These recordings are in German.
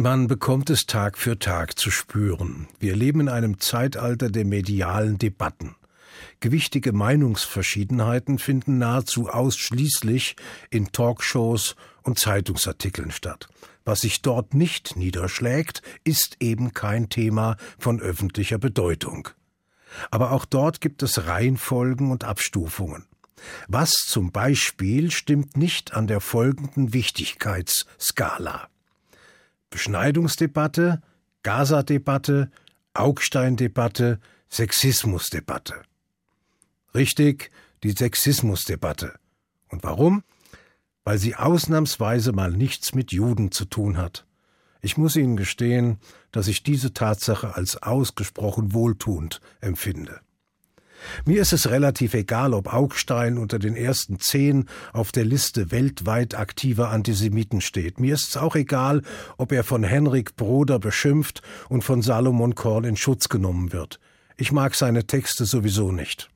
Man bekommt es Tag für Tag zu spüren. Wir leben in einem Zeitalter der medialen Debatten. Gewichtige Meinungsverschiedenheiten finden nahezu ausschließlich in Talkshows und Zeitungsartikeln statt. Was sich dort nicht niederschlägt, ist eben kein Thema von öffentlicher Bedeutung. Aber auch dort gibt es Reihenfolgen und Abstufungen. Was zum Beispiel stimmt nicht an der folgenden Wichtigkeitsskala. Beschneidungsdebatte, Gaza-Debatte, Augstein-Debatte, Sexismusdebatte. Richtig, die Sexismusdebatte. Und warum? Weil sie ausnahmsweise mal nichts mit Juden zu tun hat. Ich muss Ihnen gestehen, dass ich diese Tatsache als ausgesprochen wohltuend empfinde. Mir ist es relativ egal, ob Augstein unter den ersten zehn auf der Liste weltweit aktiver Antisemiten steht. Mir ist es auch egal, ob er von Henrik Broder beschimpft und von Salomon Korn in Schutz genommen wird. Ich mag seine Texte sowieso nicht.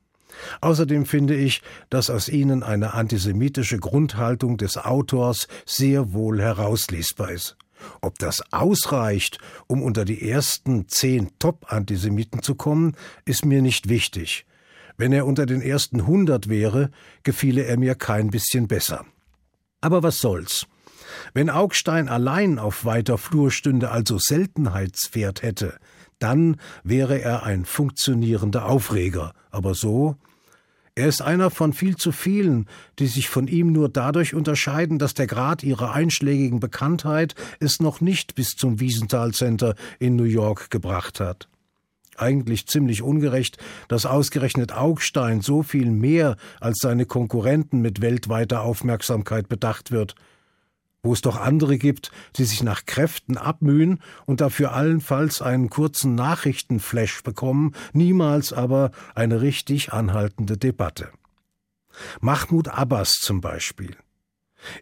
Außerdem finde ich, dass aus ihnen eine antisemitische Grundhaltung des Autors sehr wohl herauslesbar ist. Ob das ausreicht, um unter die ersten zehn Top-Antisemiten zu kommen, ist mir nicht wichtig. Wenn er unter den ersten hundert wäre, gefiele er mir kein bisschen besser. Aber was soll's? Wenn Augstein allein auf weiter Flur stünde, also Seltenheitswert hätte, dann wäre er ein funktionierender Aufreger. Aber so? Er ist einer von viel zu vielen, die sich von ihm nur dadurch unterscheiden, dass der Grad ihrer einschlägigen Bekanntheit es noch nicht bis zum Wiesenthal Center in New York gebracht hat eigentlich ziemlich ungerecht, dass ausgerechnet Augstein so viel mehr als seine Konkurrenten mit weltweiter Aufmerksamkeit bedacht wird, wo es doch andere gibt, die sich nach Kräften abmühen und dafür allenfalls einen kurzen Nachrichtenflash bekommen, niemals aber eine richtig anhaltende Debatte. Mahmoud Abbas zum Beispiel.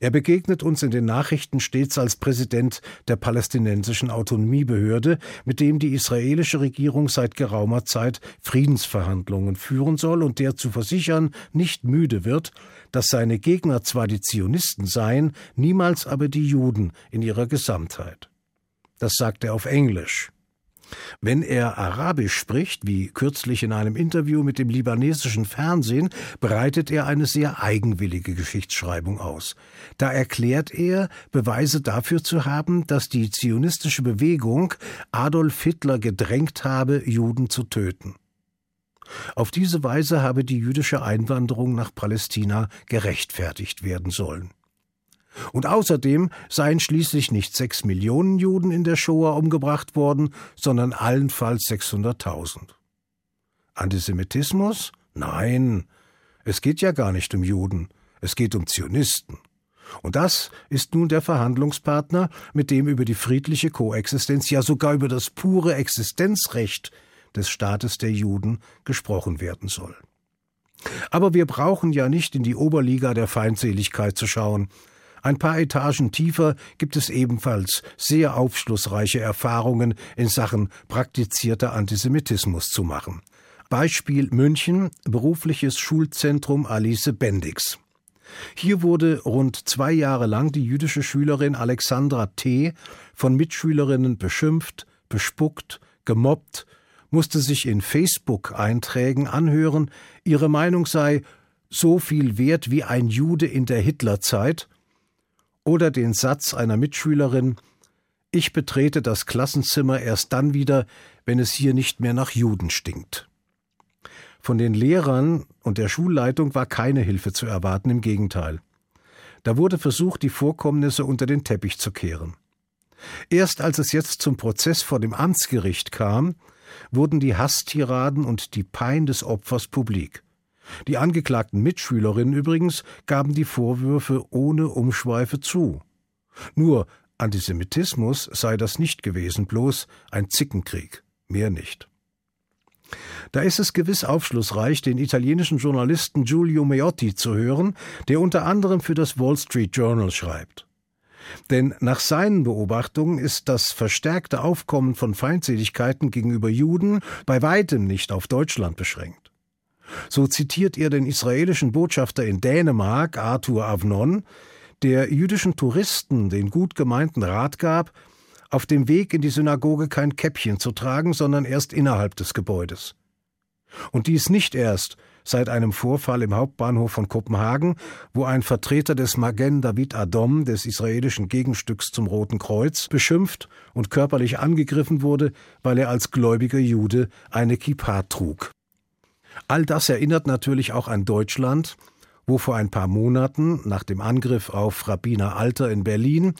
Er begegnet uns in den Nachrichten stets als Präsident der palästinensischen Autonomiebehörde, mit dem die israelische Regierung seit geraumer Zeit Friedensverhandlungen führen soll und der zu versichern nicht müde wird, dass seine Gegner zwar die Zionisten seien, niemals aber die Juden in ihrer Gesamtheit. Das sagt er auf Englisch. Wenn er Arabisch spricht, wie kürzlich in einem Interview mit dem libanesischen Fernsehen, breitet er eine sehr eigenwillige Geschichtsschreibung aus. Da erklärt er, Beweise dafür zu haben, dass die zionistische Bewegung Adolf Hitler gedrängt habe, Juden zu töten. Auf diese Weise habe die jüdische Einwanderung nach Palästina gerechtfertigt werden sollen. Und außerdem seien schließlich nicht sechs Millionen Juden in der Shoah umgebracht worden, sondern allenfalls 600.000. Antisemitismus? Nein, es geht ja gar nicht um Juden, es geht um Zionisten. Und das ist nun der Verhandlungspartner, mit dem über die friedliche Koexistenz, ja sogar über das pure Existenzrecht des Staates der Juden gesprochen werden soll. Aber wir brauchen ja nicht in die Oberliga der Feindseligkeit zu schauen, ein paar Etagen tiefer gibt es ebenfalls sehr aufschlussreiche Erfahrungen in Sachen praktizierter Antisemitismus zu machen. Beispiel München, berufliches Schulzentrum Alice Bendix. Hier wurde rund zwei Jahre lang die jüdische Schülerin Alexandra T. von Mitschülerinnen beschimpft, bespuckt, gemobbt, musste sich in Facebook-Einträgen anhören, ihre Meinung sei so viel wert wie ein Jude in der Hitlerzeit oder den Satz einer Mitschülerin Ich betrete das Klassenzimmer erst dann wieder, wenn es hier nicht mehr nach Juden stinkt. Von den Lehrern und der Schulleitung war keine Hilfe zu erwarten, im Gegenteil. Da wurde versucht, die Vorkommnisse unter den Teppich zu kehren. Erst als es jetzt zum Prozess vor dem Amtsgericht kam, wurden die Hasstiraden und die Pein des Opfers publik. Die angeklagten Mitschülerinnen übrigens gaben die Vorwürfe ohne Umschweife zu. Nur Antisemitismus sei das nicht gewesen, bloß ein Zickenkrieg, mehr nicht. Da ist es gewiss aufschlussreich, den italienischen Journalisten Giulio Meotti zu hören, der unter anderem für das Wall Street Journal schreibt. Denn nach seinen Beobachtungen ist das verstärkte Aufkommen von Feindseligkeiten gegenüber Juden bei weitem nicht auf Deutschland beschränkt. So zitiert er den israelischen Botschafter in Dänemark, Arthur Avnon, der jüdischen Touristen den gut gemeinten Rat gab, auf dem Weg in die Synagoge kein Käppchen zu tragen, sondern erst innerhalb des Gebäudes. Und dies nicht erst seit einem Vorfall im Hauptbahnhof von Kopenhagen, wo ein Vertreter des Magen David Adom, des israelischen Gegenstücks zum Roten Kreuz, beschimpft und körperlich angegriffen wurde, weil er als gläubiger Jude eine Kippa trug. All das erinnert natürlich auch an Deutschland, wo vor ein paar Monaten, nach dem Angriff auf Rabbiner Alter in Berlin,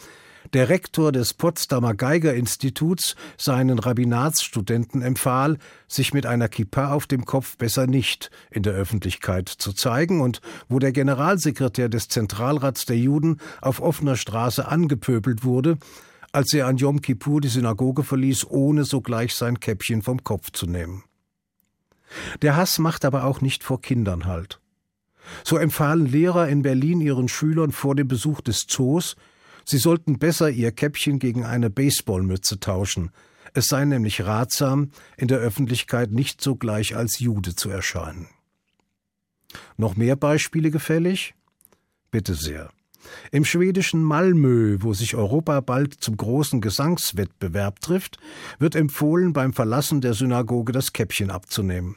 der Rektor des Potsdamer Geigerinstituts seinen Rabbinatsstudenten empfahl, sich mit einer Kippa auf dem Kopf besser nicht in der Öffentlichkeit zu zeigen und wo der Generalsekretär des Zentralrats der Juden auf offener Straße angepöbelt wurde, als er an Yom Kippur die Synagoge verließ, ohne sogleich sein Käppchen vom Kopf zu nehmen. Der Hass macht aber auch nicht vor Kindern Halt. So empfahlen Lehrer in Berlin ihren Schülern vor dem Besuch des Zoos, Sie sollten besser ihr Käppchen gegen eine Baseballmütze tauschen. Es sei nämlich ratsam, in der Öffentlichkeit nicht sogleich als Jude zu erscheinen. Noch mehr Beispiele gefällig? Bitte sehr. Im schwedischen Malmö, wo sich Europa bald zum großen Gesangswettbewerb trifft, wird empfohlen, beim Verlassen der Synagoge das Käppchen abzunehmen.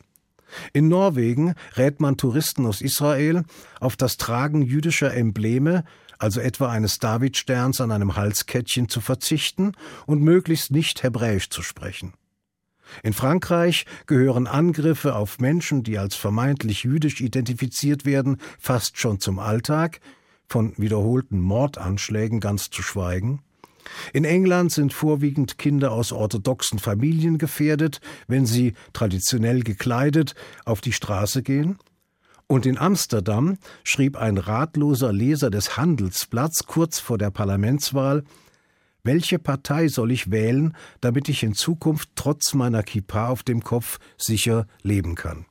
In Norwegen rät man Touristen aus Israel, auf das Tragen jüdischer Embleme also etwa eines Davidsterns an einem Halskettchen zu verzichten und möglichst nicht Hebräisch zu sprechen. In Frankreich gehören Angriffe auf Menschen, die als vermeintlich jüdisch identifiziert werden, fast schon zum Alltag, von wiederholten Mordanschlägen ganz zu schweigen. In England sind vorwiegend Kinder aus orthodoxen Familien gefährdet, wenn sie, traditionell gekleidet, auf die Straße gehen. Und in Amsterdam schrieb ein ratloser Leser des Handelsblatts kurz vor der Parlamentswahl Welche Partei soll ich wählen, damit ich in Zukunft trotz meiner Kippa auf dem Kopf sicher leben kann?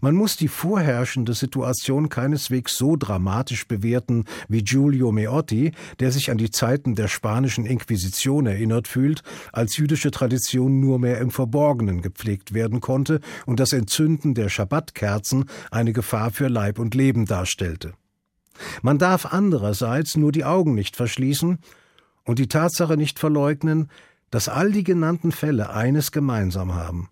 Man muss die vorherrschende Situation keineswegs so dramatisch bewerten wie Giulio Meotti, der sich an die Zeiten der spanischen Inquisition erinnert fühlt, als jüdische Tradition nur mehr im Verborgenen gepflegt werden konnte und das Entzünden der Schabbatkerzen eine Gefahr für Leib und Leben darstellte. Man darf andererseits nur die Augen nicht verschließen und die Tatsache nicht verleugnen, dass all die genannten Fälle eines gemeinsam haben.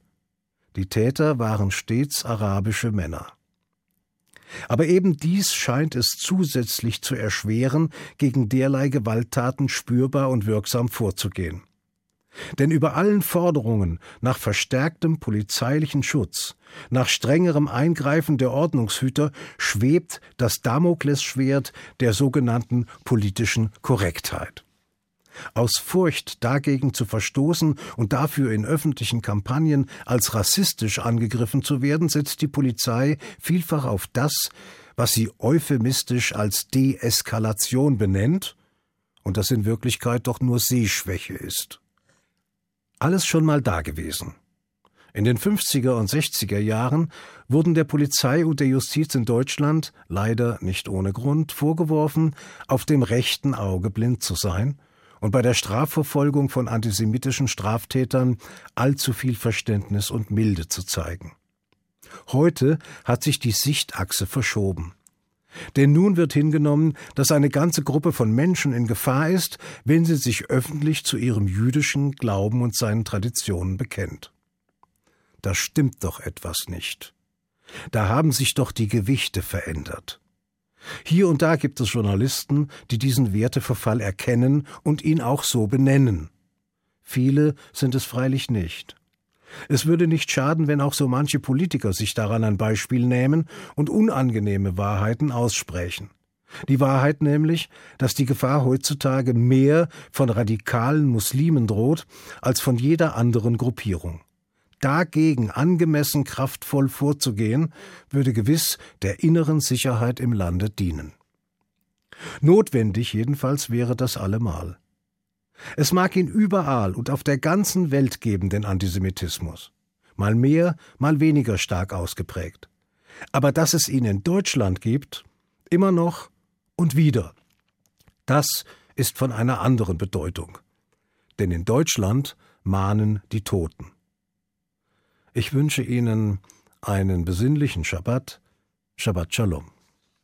Die Täter waren stets arabische Männer. Aber eben dies scheint es zusätzlich zu erschweren, gegen derlei Gewalttaten spürbar und wirksam vorzugehen. Denn über allen Forderungen nach verstärktem polizeilichen Schutz, nach strengerem Eingreifen der Ordnungshüter schwebt das Damoklesschwert der sogenannten politischen Korrektheit. Aus Furcht dagegen zu verstoßen und dafür in öffentlichen Kampagnen als rassistisch angegriffen zu werden, setzt die Polizei vielfach auf das, was sie euphemistisch als Deeskalation benennt und das in Wirklichkeit doch nur Sehschwäche ist. Alles schon mal dagewesen. In den 50er und 60er Jahren wurden der Polizei und der Justiz in Deutschland, leider nicht ohne Grund, vorgeworfen, auf dem rechten Auge blind zu sein und bei der Strafverfolgung von antisemitischen Straftätern allzu viel Verständnis und Milde zu zeigen. Heute hat sich die Sichtachse verschoben. Denn nun wird hingenommen, dass eine ganze Gruppe von Menschen in Gefahr ist, wenn sie sich öffentlich zu ihrem jüdischen Glauben und seinen Traditionen bekennt. Da stimmt doch etwas nicht. Da haben sich doch die Gewichte verändert. Hier und da gibt es Journalisten, die diesen Werteverfall erkennen und ihn auch so benennen. Viele sind es freilich nicht. Es würde nicht schaden, wenn auch so manche Politiker sich daran ein Beispiel nehmen und unangenehme Wahrheiten aussprechen. Die Wahrheit nämlich, dass die Gefahr heutzutage mehr von radikalen Muslimen droht als von jeder anderen Gruppierung dagegen angemessen kraftvoll vorzugehen, würde gewiss der inneren Sicherheit im Lande dienen. Notwendig jedenfalls wäre das allemal. Es mag ihn überall und auf der ganzen Welt geben, den Antisemitismus. Mal mehr, mal weniger stark ausgeprägt. Aber dass es ihn in Deutschland gibt, immer noch und wieder, das ist von einer anderen Bedeutung. Denn in Deutschland mahnen die Toten. Ich wünsche Ihnen einen besinnlichen Schabbat, Shabbat Shalom.